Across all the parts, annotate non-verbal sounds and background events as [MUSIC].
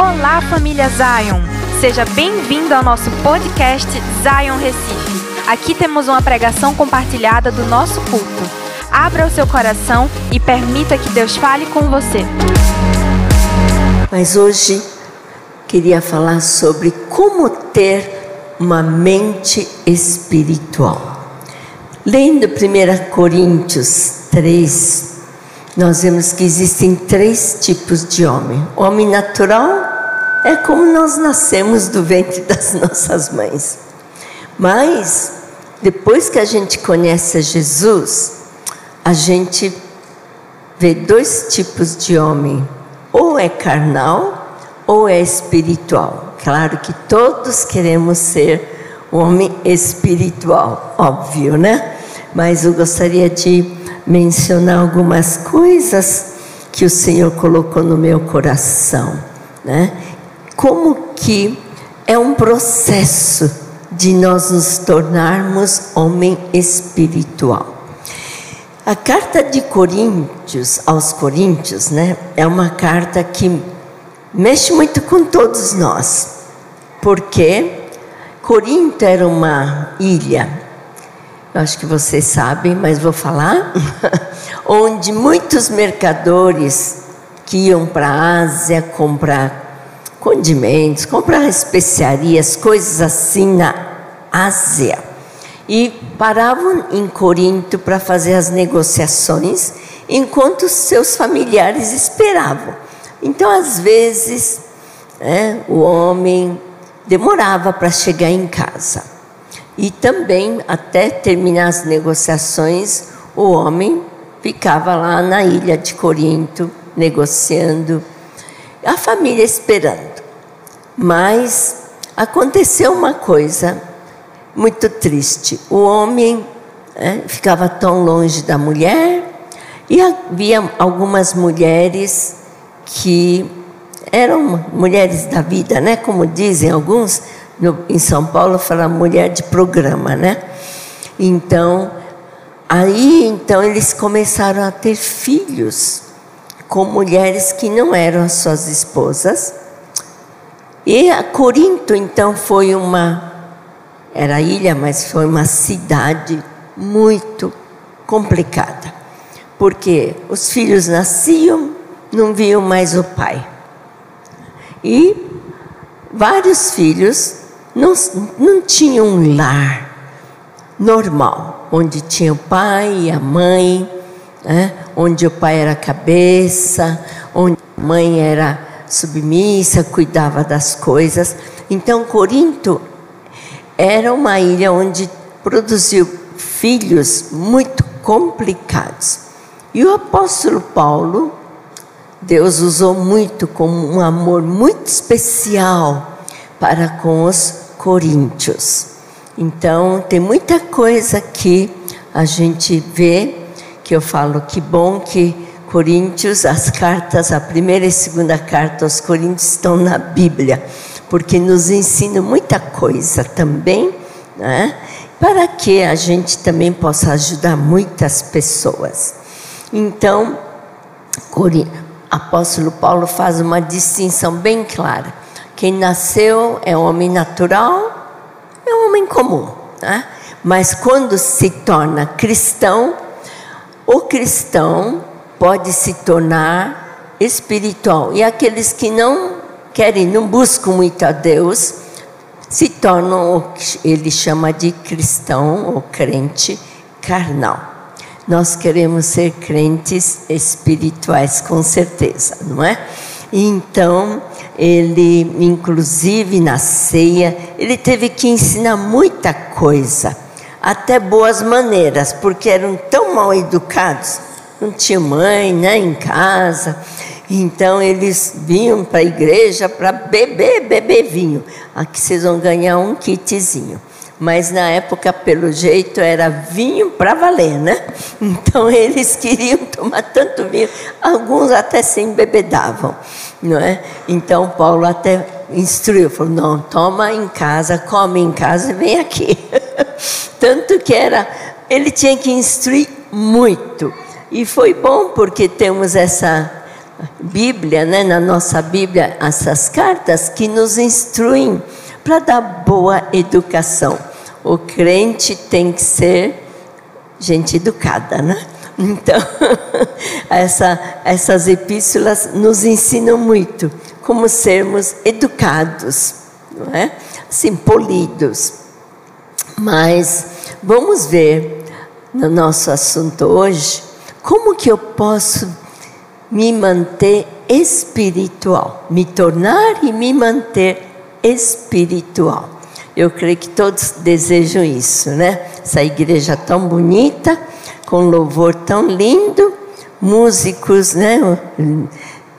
Olá, família Zion! Seja bem-vindo ao nosso podcast Zion Recife. Aqui temos uma pregação compartilhada do nosso culto. Abra o seu coração e permita que Deus fale com você. Mas hoje queria falar sobre como ter uma mente espiritual. Lendo 1 Coríntios 3, nós vemos que existem três tipos de homem: homem natural, é como nós nascemos do ventre das [LAUGHS] nossas mães. Mas, depois que a gente conhece Jesus, a gente vê dois tipos de homem: ou é carnal ou é espiritual. Claro que todos queremos ser um homem espiritual, óbvio, né? Mas eu gostaria de mencionar algumas coisas que o Senhor colocou no meu coração, né? Como que é um processo de nós nos tornarmos homem espiritual. A carta de Coríntios aos Coríntios, né, é uma carta que mexe muito com todos nós, porque Corinto era uma ilha, eu acho que vocês sabem, mas vou falar, [LAUGHS] onde muitos mercadores que iam para a Ásia comprar condimentos, comprar especiarias, coisas assim na Ásia. E paravam em Corinto para fazer as negociações, enquanto seus familiares esperavam. Então, às vezes, né, o homem demorava para chegar em casa. E também, até terminar as negociações, o homem ficava lá na ilha de Corinto, negociando, a família esperando. Mas aconteceu uma coisa muito triste. O homem é, ficava tão longe da mulher e havia algumas mulheres que eram mulheres da vida, né? Como dizem alguns no, em São Paulo, fala mulher de programa, né? Então, aí então eles começaram a ter filhos com mulheres que não eram as suas esposas e a Corinto, então, foi uma. Era ilha, mas foi uma cidade muito complicada. Porque os filhos nasciam, não viam mais o pai. E vários filhos não, não tinham um lar normal, onde tinha o pai e a mãe, né? onde o pai era a cabeça, onde a mãe era submissa, cuidava das coisas. Então, Corinto era uma ilha onde produziu filhos muito complicados. E o apóstolo Paulo, Deus usou muito como um amor muito especial para com os coríntios. Então, tem muita coisa que a gente vê que eu falo que bom que Coríntios, as cartas, a primeira e segunda carta aos Coríntios estão na Bíblia, porque nos ensina muita coisa também, né? para que a gente também possa ajudar muitas pessoas. Então, apóstolo Paulo faz uma distinção bem clara. Quem nasceu é homem natural, é homem comum. Né? Mas quando se torna cristão, o cristão pode se tornar espiritual. E aqueles que não querem, não buscam muito a Deus, se tornam o que ele chama de cristão ou crente carnal. Nós queremos ser crentes espirituais, com certeza, não é? Então, ele, inclusive na ceia, ele teve que ensinar muita coisa, até boas maneiras, porque eram tão mal educados não tinha mãe né, em casa. Então eles vinham para a igreja para beber, beber vinho. Aqui vocês vão ganhar um kitzinho. Mas na época, pelo jeito, era vinho para valer, né? [LAUGHS] Então eles queriam tomar tanto vinho, alguns até se embebedavam, não é? Então Paulo até instruiu, falou: não, toma em casa, come em casa e vem aqui. [LAUGHS] Tanto que era, ele tinha que instruir muito. E foi bom porque temos essa Bíblia, né, na nossa Bíblia, essas cartas que nos instruem para dar boa educação. O crente tem que ser gente educada, né? [LAUGHS] Então, [LAUGHS] essa, essas epístolas nos ensinam muito como sermos educados, não é? Assim, polidos. Mas vamos ver no nosso assunto hoje como que eu posso me manter espiritual, me tornar e me manter espiritual. Eu creio que todos desejam isso, né? Essa igreja tão bonita, com louvor tão lindo, músicos, né?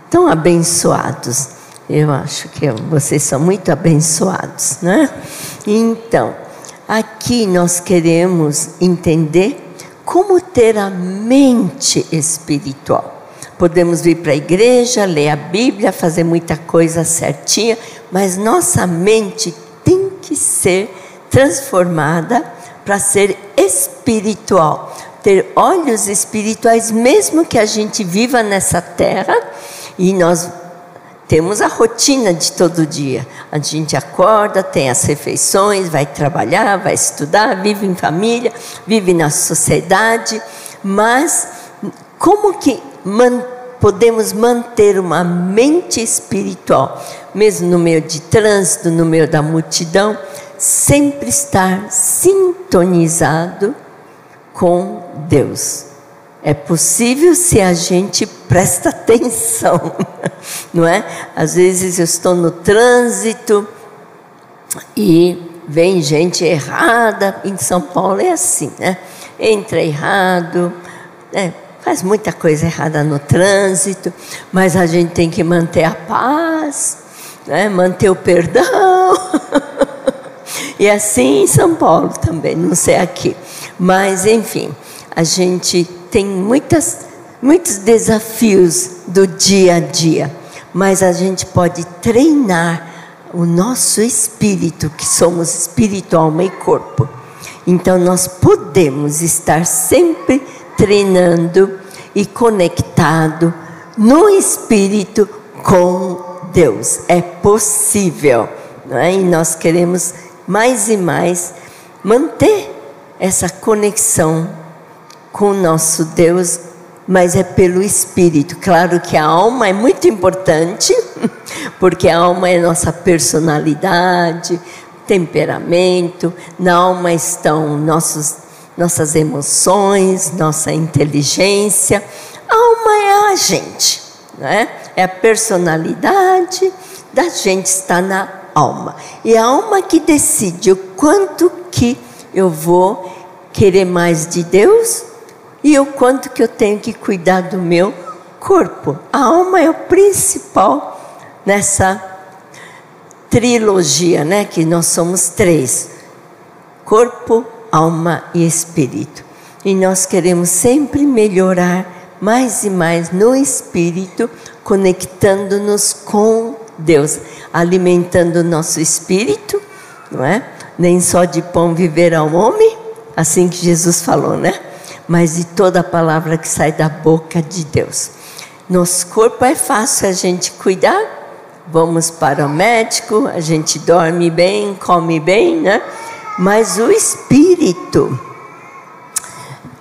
Tão abençoados. Eu acho que vocês são muito abençoados, né? Então, aqui nós queremos entender como ter a mente espiritual. Podemos vir para a igreja, ler a Bíblia, fazer muita coisa certinha, mas nossa mente tem que ser transformada para ser espiritual, ter olhos espirituais, mesmo que a gente viva nessa terra e nós temos a rotina de todo dia. A gente acorda, tem as refeições, vai trabalhar, vai estudar, vive em família, vive na sociedade, mas como que man podemos manter uma mente espiritual, mesmo no meio de trânsito, no meio da multidão, sempre estar sintonizado com Deus. É possível se a gente presta [LAUGHS] atenção, não é? Às vezes eu estou no trânsito e vem gente errada. Em São Paulo é assim, né? Entra errado, né? faz muita coisa errada no trânsito, mas a gente tem que manter a paz, né? manter o perdão. [LAUGHS] e assim em São Paulo também, não sei aqui. Mas, enfim, a gente tem muitas, muitos desafios do dia a dia, mas a gente pode treinar o nosso espírito, que somos espírito, alma e corpo. Então, nós podemos estar sempre treinando e conectado no espírito com Deus. É possível, não é? E nós queremos mais e mais manter essa conexão com o nosso Deus, mas é pelo espírito. Claro que a alma é muito importante, [LAUGHS] porque a alma é nossa personalidade, temperamento, na alma estão nossos nossas emoções, nossa inteligência. A alma é a gente, né? é a personalidade da gente está na alma. E a alma que decide o quanto que eu vou querer mais de Deus e o quanto que eu tenho que cuidar do meu corpo. A alma é o principal nessa trilogia, né? Que nós somos três: corpo, alma e espírito. E nós queremos sempre melhorar mais e mais no espírito, conectando-nos com Deus, alimentando o nosso espírito, não é? Nem só de pão viverá o homem, assim que Jesus falou, né? Mas de toda a palavra que sai da boca de Deus. Nosso corpo é fácil a gente cuidar, vamos para o médico, a gente dorme bem, come bem, né? Mas o espírito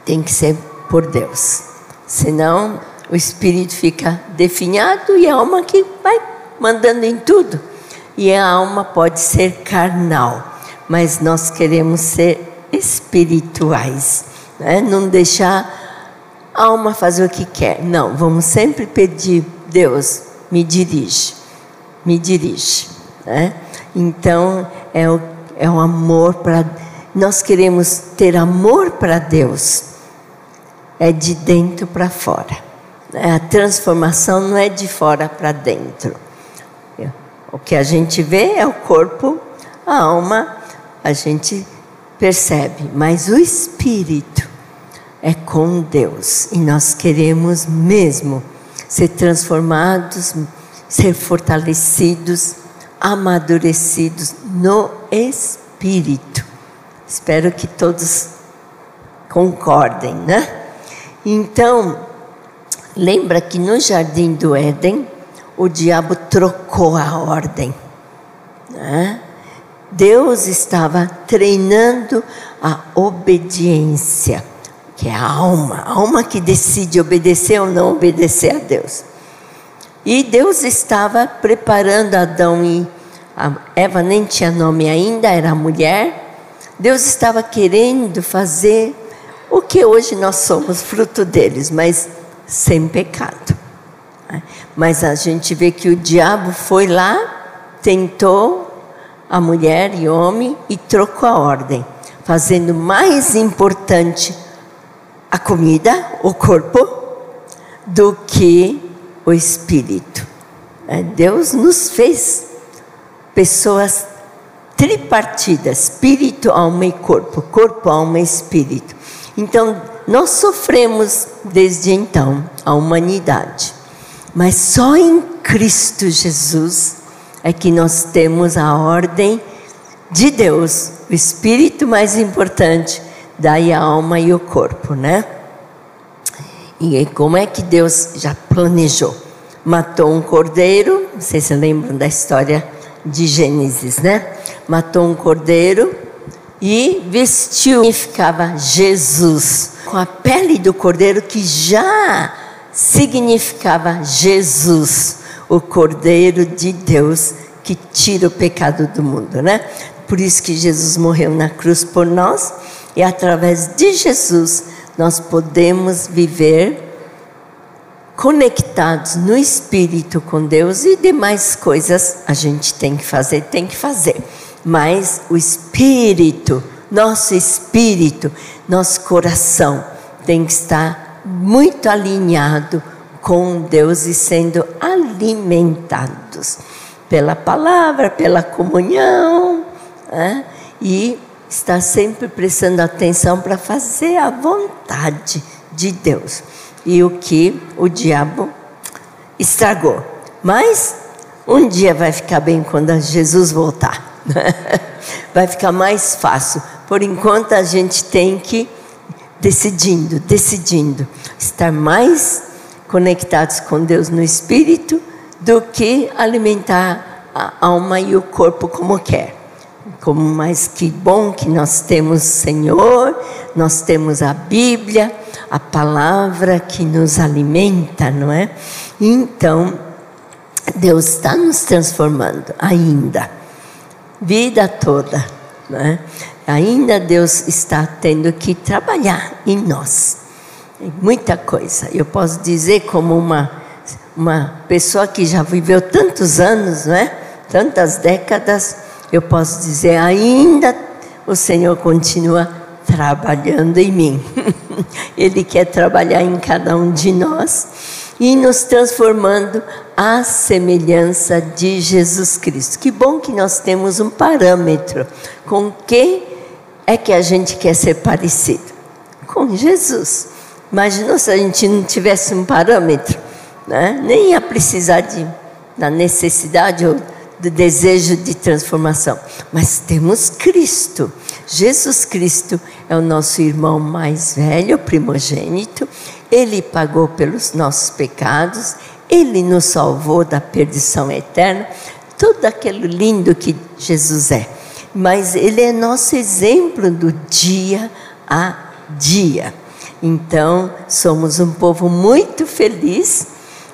tem que ser por Deus. Senão o espírito fica definhado e a alma que vai mandando em tudo. E a alma pode ser carnal, mas nós queremos ser espirituais, né? não deixar a alma fazer o que quer. Não, vamos sempre pedir, Deus, me dirige, me dirige. Né? Então, é o é um amor para. Nós queremos ter amor para Deus, é de dentro para fora. A transformação não é de fora para dentro. O que a gente vê é o corpo, a alma, a gente percebe, mas o espírito é com Deus e nós queremos mesmo ser transformados, ser fortalecidos amadurecidos no espírito. Espero que todos concordem, né? Então, Lembra que no jardim do Éden, o diabo trocou a ordem. Né? Deus estava treinando a obediência, que é a alma, a alma que decide obedecer ou não obedecer a Deus. E Deus estava preparando Adão e Eva nem tinha nome ainda, era mulher. Deus estava querendo fazer o que hoje nós somos fruto deles, mas sem pecado. Mas a gente vê que o diabo foi lá, tentou a mulher e o homem e trocou a ordem, fazendo mais importante a comida, o corpo, do que o espírito. É, Deus nos fez pessoas tripartidas, espírito, alma e corpo, corpo, alma e espírito. Então, nós sofremos desde então, a humanidade. Mas só em Cristo Jesus é que nós temos a ordem de Deus, o espírito mais importante, daí a alma e o corpo, né? E como é que Deus já planejou? Matou um cordeiro, vocês se lembram da história de Gênesis, né? Matou um cordeiro e vestiu, significava Jesus, com a pele do cordeiro que já significava Jesus, o cordeiro de Deus que tira o pecado do mundo, né? Por isso que Jesus morreu na cruz por nós e através de Jesus nós podemos viver conectados no espírito com Deus e demais coisas a gente tem que fazer, tem que fazer. Mas o espírito, nosso espírito, nosso coração tem que estar muito alinhado com Deus e sendo alimentados pela palavra, pela comunhão, né? e está sempre prestando atenção para fazer a vontade de Deus. E o que o diabo estragou. Mas um dia vai ficar bem quando Jesus voltar. [LAUGHS] vai ficar mais fácil. Por enquanto a gente tem que decidindo, decidindo estar mais conectados com Deus no espírito do que alimentar a alma e o corpo como quer. Como mais que bom que nós temos Senhor, nós temos a Bíblia, a palavra que nos alimenta, não é? Então, Deus está nos transformando ainda, vida toda, não é? Ainda Deus está tendo que trabalhar em nós, muita coisa. Eu posso dizer como uma uma pessoa que já viveu tantos anos, não é? Tantas décadas eu posso dizer, ainda o Senhor continua trabalhando em mim. [LAUGHS] Ele quer trabalhar em cada um de nós e nos transformando à semelhança de Jesus Cristo. Que bom que nós temos um parâmetro com quem é que a gente quer ser parecido? Com Jesus. Imagina se a gente não tivesse um parâmetro, né? nem ia precisar de, da necessidade ou do desejo de transformação. Mas temos Cristo. Jesus Cristo é o nosso irmão mais velho, primogênito. Ele pagou pelos nossos pecados. Ele nos salvou da perdição eterna. Tudo aquilo lindo que Jesus é. Mas ele é nosso exemplo do dia a dia. Então, somos um povo muito feliz,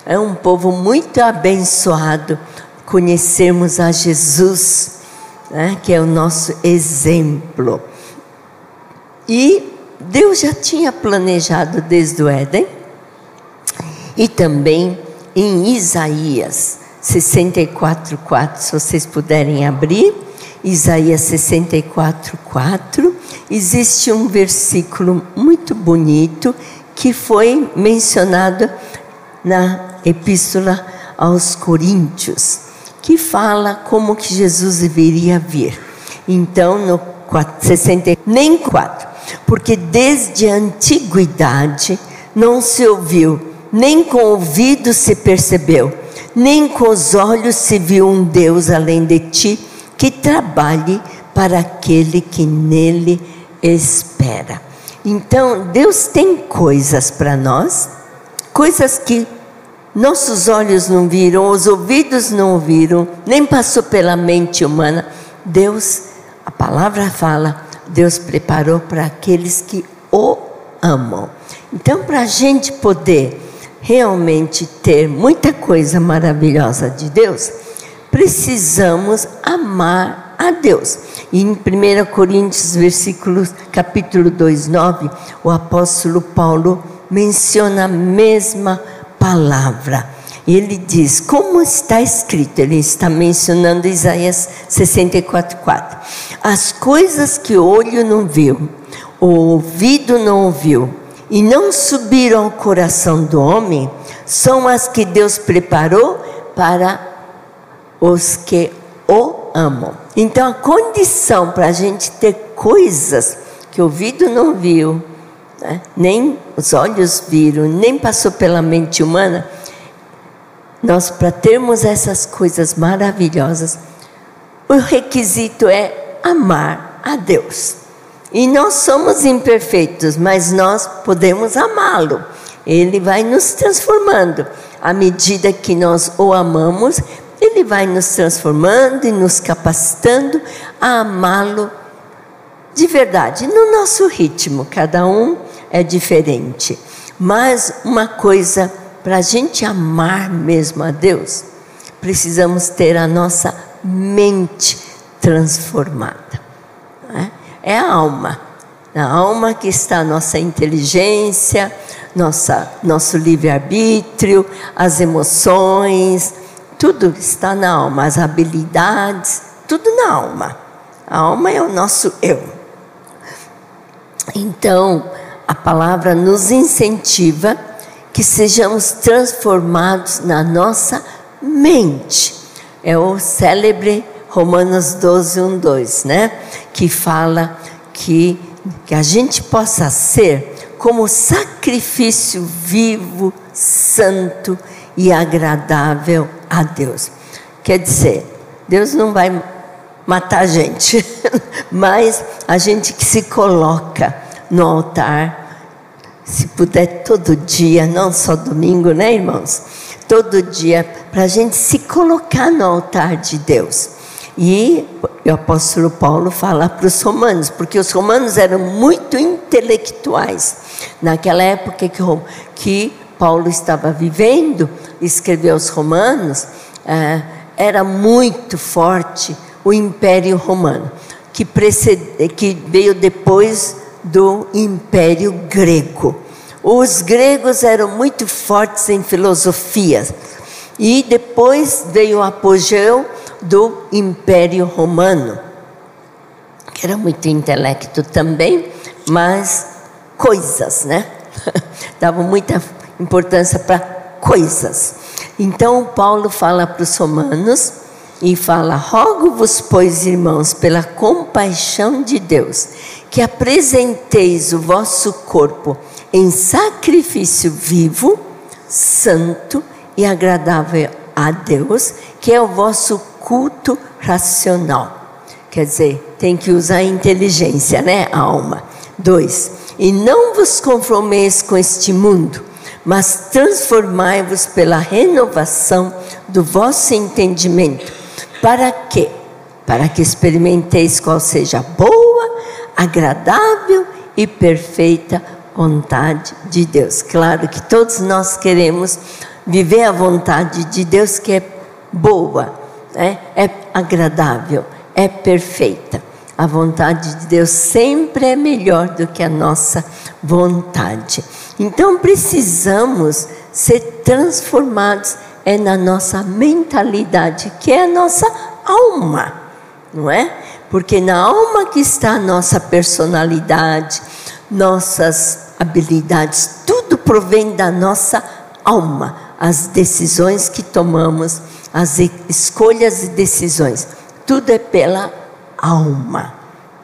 é um povo muito abençoado conhecermos a Jesus, né, que é o nosso exemplo. E Deus já tinha planejado desde o Éden, e também em Isaías 64, 4, se vocês puderem abrir, Isaías 64, 4, existe um versículo muito bonito que foi mencionado na Epístola aos Coríntios que fala como que Jesus deveria vir. Então, no 60, nem 4, porque desde a antiguidade não se ouviu, nem com o ouvido se percebeu, nem com os olhos se viu um Deus além de ti que trabalhe para aquele que nele espera. Então, Deus tem coisas para nós, coisas que nossos olhos não viram, os ouvidos não ouviram, nem passou pela mente humana. Deus, a palavra fala, Deus preparou para aqueles que o amam. Então, para a gente poder realmente ter muita coisa maravilhosa de Deus, precisamos amar a Deus. E em 1 Coríntios, versículos, capítulo 2, 9, o apóstolo Paulo menciona a mesma palavra. E ele diz, como está escrito, ele está mencionando Isaías 64, 4. As coisas que o olho não viu, o ouvido não ouviu, e não subiram ao coração do homem, são as que Deus preparou para os que o amam. Então, a condição para a gente ter coisas que o ouvido não viu, né? nem os olhos viram, nem passou pela mente humana, nós, para termos essas coisas maravilhosas, o requisito é amar a Deus. E nós somos imperfeitos, mas nós podemos amá-lo. Ele vai nos transformando. À medida que nós o amamos, ele vai nos transformando e nos capacitando a amá-lo de verdade, no nosso ritmo. Cada um é diferente. Mas uma coisa, para a gente amar mesmo a Deus, precisamos ter a nossa mente transformada. É? é a alma. Na alma que está a nossa inteligência, nossa, nosso livre-arbítrio, as emoções, tudo está na alma, as habilidades, tudo na alma. A alma é o nosso eu. Então, a palavra nos incentiva que sejamos transformados na nossa mente. É o célebre Romanos 12, 1, 2, né? Que fala que, que a gente possa ser como sacrifício vivo, santo e agradável a Deus. Quer dizer, Deus não vai matar a gente, [LAUGHS] [LAUGHS] mas a gente que se coloca no altar, se puder todo dia, não só domingo, né, irmãos? Todo dia, para a gente se colocar no altar de Deus. E o apóstolo Paulo fala para os romanos, porque os romanos eram muito intelectuais. Naquela época que, que Paulo estava vivendo, escreveu aos romanos, é, era muito forte o Império Romano, que, precede, que veio depois do Império Grego. Os gregos eram muito fortes em filosofia. E depois veio o apogeu do Império Romano, que era muito intelecto também, mas coisas, né? [LAUGHS] Dava muita importância para coisas. Então Paulo fala para os romanos e fala: Rogo-vos, pois, irmãos, pela compaixão de Deus, que apresenteis o vosso corpo em sacrifício vivo, santo e agradável a Deus, que é o vosso culto racional. Quer dizer, tem que usar a inteligência, né, alma. Dois, e não vos conformeis com este mundo, mas transformai-vos pela renovação do vosso entendimento. Para quê? Para que experimenteis qual seja a boa, agradável e perfeita vontade de Deus. Claro que todos nós queremos viver a vontade de Deus que é boa, né? é agradável, é perfeita. A vontade de Deus sempre é melhor do que a nossa vontade. Então precisamos ser transformados é na nossa mentalidade, que é a nossa alma, não é? Porque na alma que está a nossa personalidade, nossas habilidades, tudo provém da nossa alma. As decisões que tomamos, as escolhas e decisões, tudo é pela alma,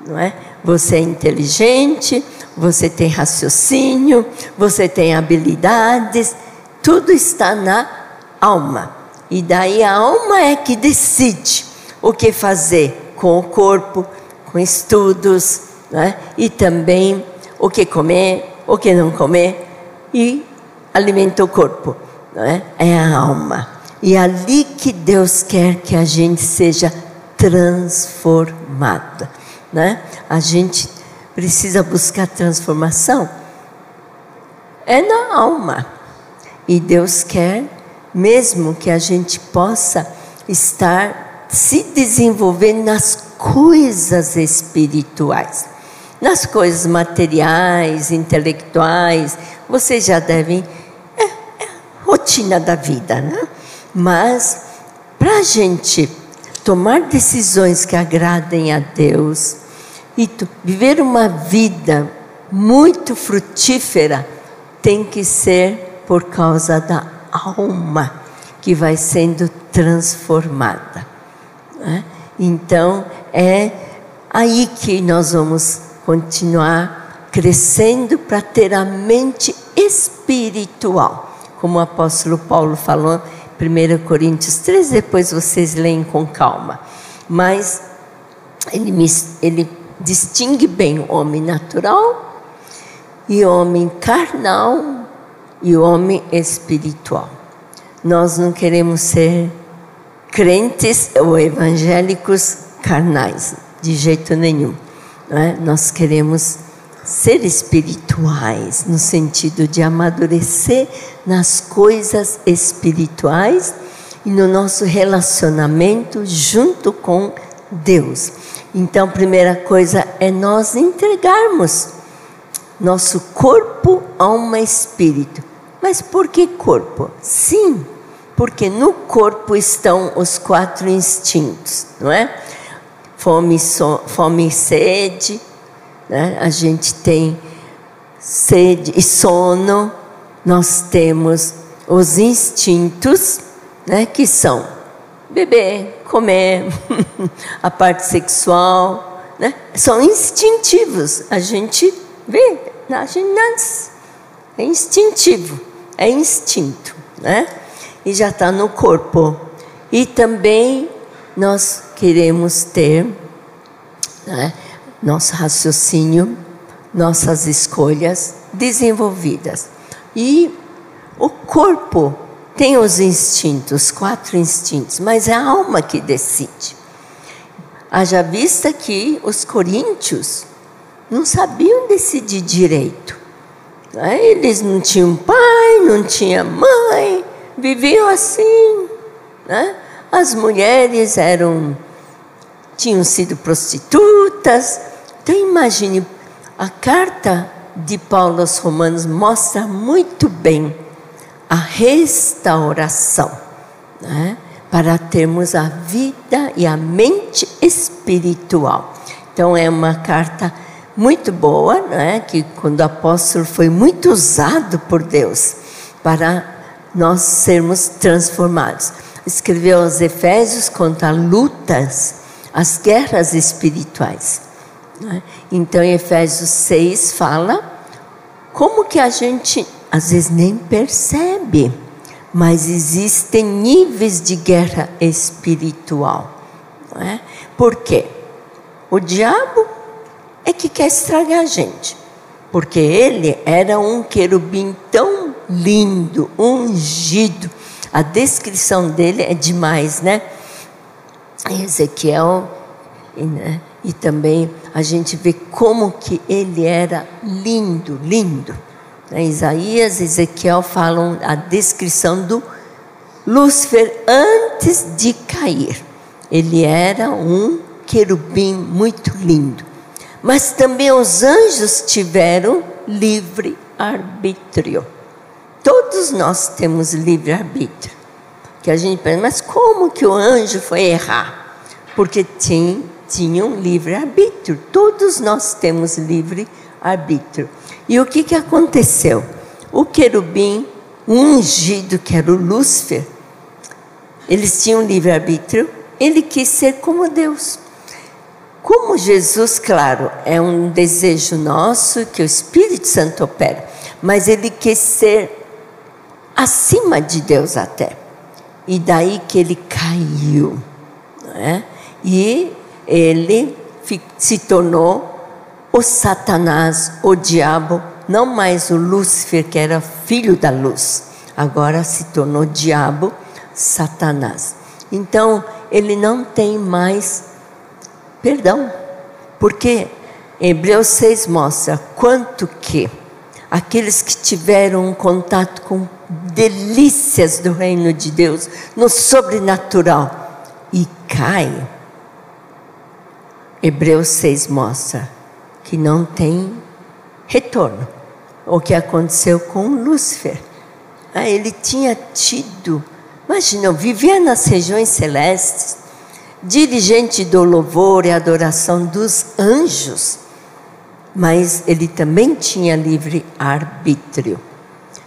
não é? Você é inteligente, você tem raciocínio, você tem habilidades, tudo está na alma. E daí a alma é que decide o que fazer com o corpo, com estudos, né? e também o que comer, o que não comer. E alimenta o corpo, não é? É a alma. E é ali que Deus quer que a gente seja transformada, né? A gente precisa buscar transformação é na alma. E Deus quer mesmo que a gente possa estar se desenvolvendo nas coisas espirituais. Nas coisas materiais, intelectuais, vocês já devem. É, é rotina da vida, né? Mas, para a gente tomar decisões que agradem a Deus e viver uma vida muito frutífera, tem que ser por causa da alma que vai sendo transformada. Né? Então, é aí que nós vamos continuar crescendo para ter a mente espiritual. Como o apóstolo Paulo falou, 1 Coríntios 3, depois vocês leem com calma. Mas ele, ele distingue bem o homem natural e o homem carnal e o homem espiritual. Nós não queremos ser crentes ou evangélicos carnais, de jeito nenhum. É? Nós queremos ser espirituais, no sentido de amadurecer nas coisas espirituais e no nosso relacionamento junto com Deus. Então, primeira coisa é nós entregarmos nosso corpo, alma e espírito. Mas por que corpo? Sim, porque no corpo estão os quatro instintos, não é? Fome, so, fome e sede, né? a gente tem sede e sono, nós temos os instintos, né? que são beber, comer, [LAUGHS] a parte sexual, né? são instintivos, a gente vê, a gente nasce, é instintivo, é instinto, né? E já está no corpo. E também nós queremos ter né, nosso raciocínio, nossas escolhas desenvolvidas. E o corpo tem os instintos, quatro instintos, mas é a alma que decide. Haja vista que os coríntios não sabiam decidir direito. Eles não tinham pai, não tinham mãe, viviam assim. Né? As mulheres eram tinham sido prostitutas. Então imagine, a carta de Paulo aos Romanos mostra muito bem a restauração, né? para termos a vida e a mente espiritual. Então é uma carta muito boa, né? que quando o apóstolo foi muito usado por Deus para nós sermos transformados. Escreveu aos Efésios contra lutas, as guerras espirituais. Né? Então, Efésios 6 fala como que a gente às vezes nem percebe, mas existem níveis de guerra espiritual. Não é? Por quê? O diabo é que quer estragar a gente. Porque ele era um querubim tão lindo, ungido. A descrição dele é demais, né? Ezequiel, e, né? e também a gente vê como que ele era lindo, lindo. Né? Isaías e Ezequiel falam a descrição do Lúcifer antes de cair. Ele era um querubim muito lindo. Mas também os anjos tiveram livre arbítrio. Todos nós temos livre arbítrio. Que a gente pensa, mas como que o anjo foi errar? Porque tinha, tinham livre arbítrio. Todos nós temos livre arbítrio. E o que, que aconteceu? O querubim ungido, que era o Lúcifer, eles tinham livre arbítrio, ele quis ser como Deus. Como Jesus, claro, é um desejo nosso que o Espírito Santo opera, mas ele quer ser acima de Deus até. E daí que ele caiu. É? E ele se tornou o Satanás, o diabo não mais o Lúcifer, que era filho da luz, agora se tornou diabo, Satanás. Então, ele não tem mais perdão, porque Hebreus 6 mostra quanto que aqueles que tiveram um contato com delícias do reino de Deus, no sobrenatural, e caem. Hebreus 6 mostra que não tem retorno. O que aconteceu com Lúcifer. Ah, ele tinha tido, imagina, vivia nas regiões celestes, dirigente do louvor e adoração dos anjos, mas ele também tinha livre arbítrio.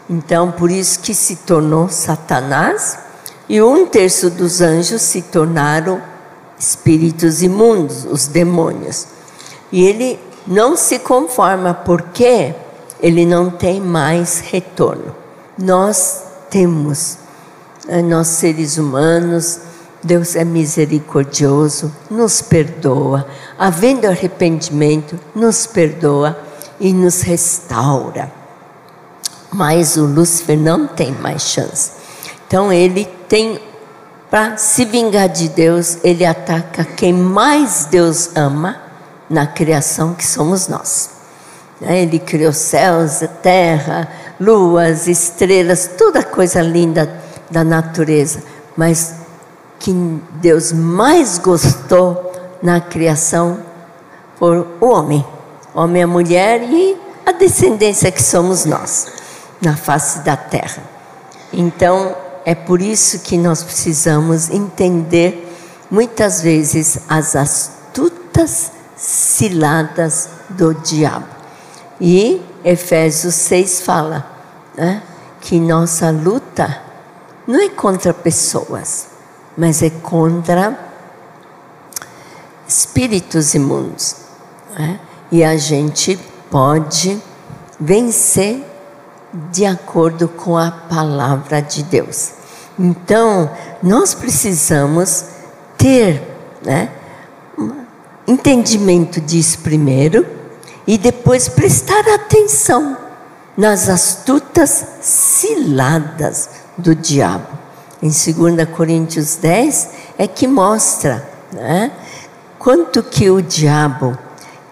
Então, por isso que se tornou Satanás, e um terço dos anjos se tornaram espíritos imundos, os demônios. E ele não se conforma porque ele não tem mais retorno. Nós temos, eh, nós seres humanos, Deus é misericordioso, nos perdoa, havendo arrependimento, nos perdoa e nos restaura. Mas o Lúcifer não tem mais chance. Então ele tem, para se vingar de Deus, ele ataca quem mais Deus ama na criação que somos nós. Né? Ele criou céus, terra, luas, estrelas, toda coisa linda da natureza. Mas que Deus mais gostou na criação foi o homem, homem e a mulher e a descendência que somos nós na face da terra. Então, é por isso que nós precisamos entender muitas vezes as astutas ciladas do diabo. E Efésios 6 fala né, que nossa luta não é contra pessoas, mas é contra espíritos imundos. Né? E a gente pode vencer de acordo com a palavra de Deus. Então, nós precisamos ter né, entendimento disso primeiro e depois prestar atenção nas astutas ciladas do diabo. Em 2 Coríntios 10 é que mostra né, quanto que o diabo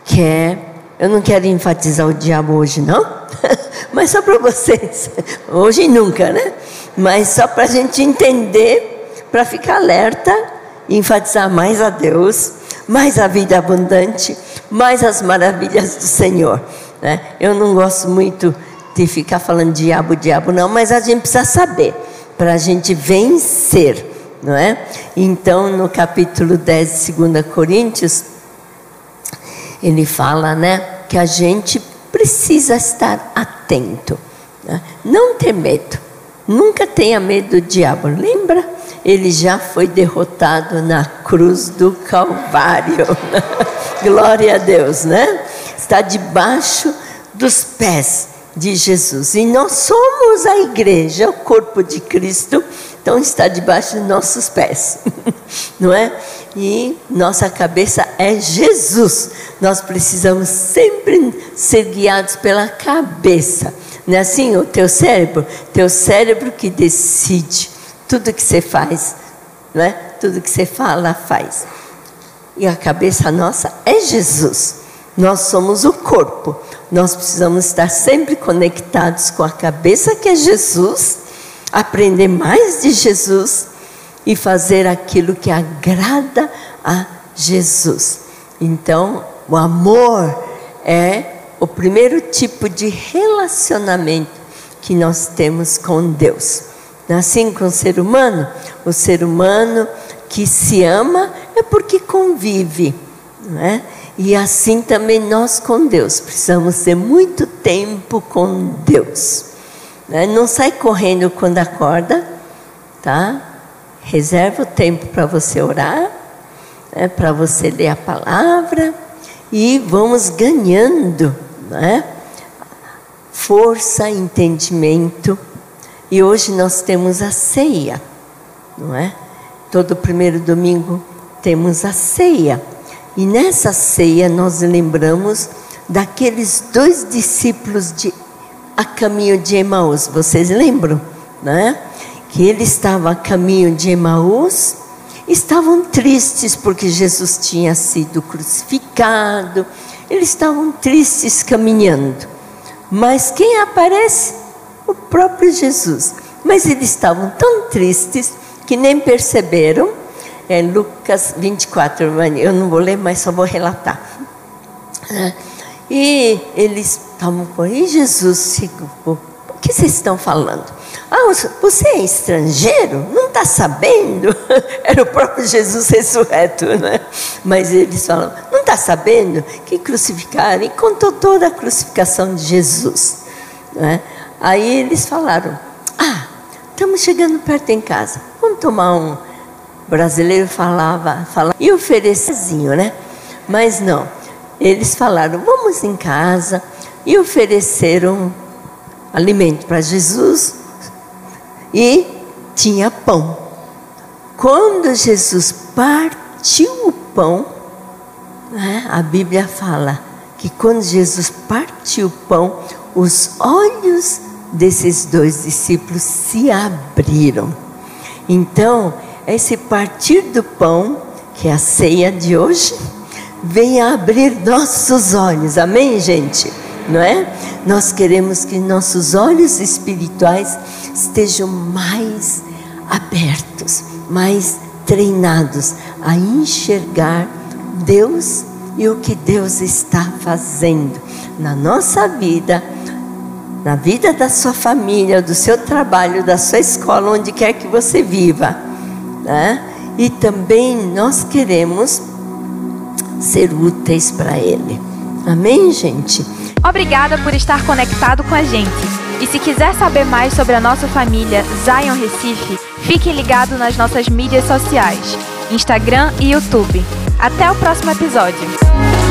quer. Eu não quero enfatizar o diabo hoje, não, [LAUGHS] mas só para vocês, [LAUGHS] hoje nunca, né? Mas só para a gente entender, para ficar alerta enfatizar mais a Deus mais a vida abundante, mais as maravilhas do Senhor. Né? Eu não gosto muito de ficar falando diabo, diabo, não, mas a gente precisa saber para a gente vencer, não é? Então, no capítulo 10 de 2 Coríntios, ele fala, né, que a gente precisa estar atento, né? não ter medo, nunca tenha medo do diabo, lembra? ele já foi derrotado na cruz do Calvário. [LAUGHS] Glória a Deus, né? Está debaixo dos pés de Jesus. E nós somos a igreja, o corpo de Cristo, então está debaixo dos nossos pés, [LAUGHS] não é? E nossa cabeça é Jesus. Nós precisamos sempre ser guiados pela cabeça. Não é assim o teu cérebro? Teu cérebro que decide tudo que você faz, não é? Tudo que você fala, faz. E a cabeça nossa é Jesus. Nós somos o corpo. Nós precisamos estar sempre conectados com a cabeça que é Jesus, aprender mais de Jesus e fazer aquilo que agrada a Jesus. Então, o amor é o primeiro tipo de relacionamento que nós temos com Deus. Assim com o ser humano, o ser humano que se ama é porque convive, não é? E assim também nós com Deus, precisamos ter muito tempo com Deus. Né? Não sai correndo quando acorda, tá? Reserva o tempo para você orar, né? para você ler a palavra e vamos ganhando, né? Força, entendimento e hoje nós temos a ceia, não é? Todo primeiro domingo temos a ceia. E nessa ceia nós lembramos daqueles dois discípulos de a caminho de Emaús. Vocês lembram, né? Que ele estava a caminho de Emaús, estavam tristes porque Jesus tinha sido crucificado. Eles estavam tristes caminhando. Mas quem aparece? O próprio Jesus. Mas eles estavam tão tristes que nem perceberam. É Lucas 24, eu não vou ler, mas só vou relatar. É, e eles estavam com e Jesus o que vocês estão falando? Ah, você é estrangeiro? Não está sabendo? [LAUGHS] Era o próprio Jesus ressurreto, né? Mas eles falam, não está sabendo que crucificaram? E contou toda a crucificação de Jesus. Né? Aí eles falaram, ah, estamos chegando perto em casa, vamos tomar um. Brasileiro falava, falava e oferecerzinho, né? Mas não, eles falaram, vamos em casa e ofereceram alimento para Jesus e tinha pão. Quando Jesus partiu o pão, né, a Bíblia fala que quando Jesus partiu o pão, os olhos desses dois discípulos se abriram. Então, esse partir do pão, que é a ceia de hoje, vem abrir nossos olhos. Amém, gente? Não é? Nós queremos que nossos olhos espirituais estejam mais abertos, mais treinados a enxergar Deus e o que Deus está fazendo na nossa vida na vida da sua família, do seu trabalho, da sua escola, onde quer que você viva. Né? E também nós queremos ser úteis para Ele. Amém, gente? Obrigada por estar conectado com a gente. E se quiser saber mais sobre a nossa família Zion Recife, fique ligado nas nossas mídias sociais, Instagram e YouTube. Até o próximo episódio.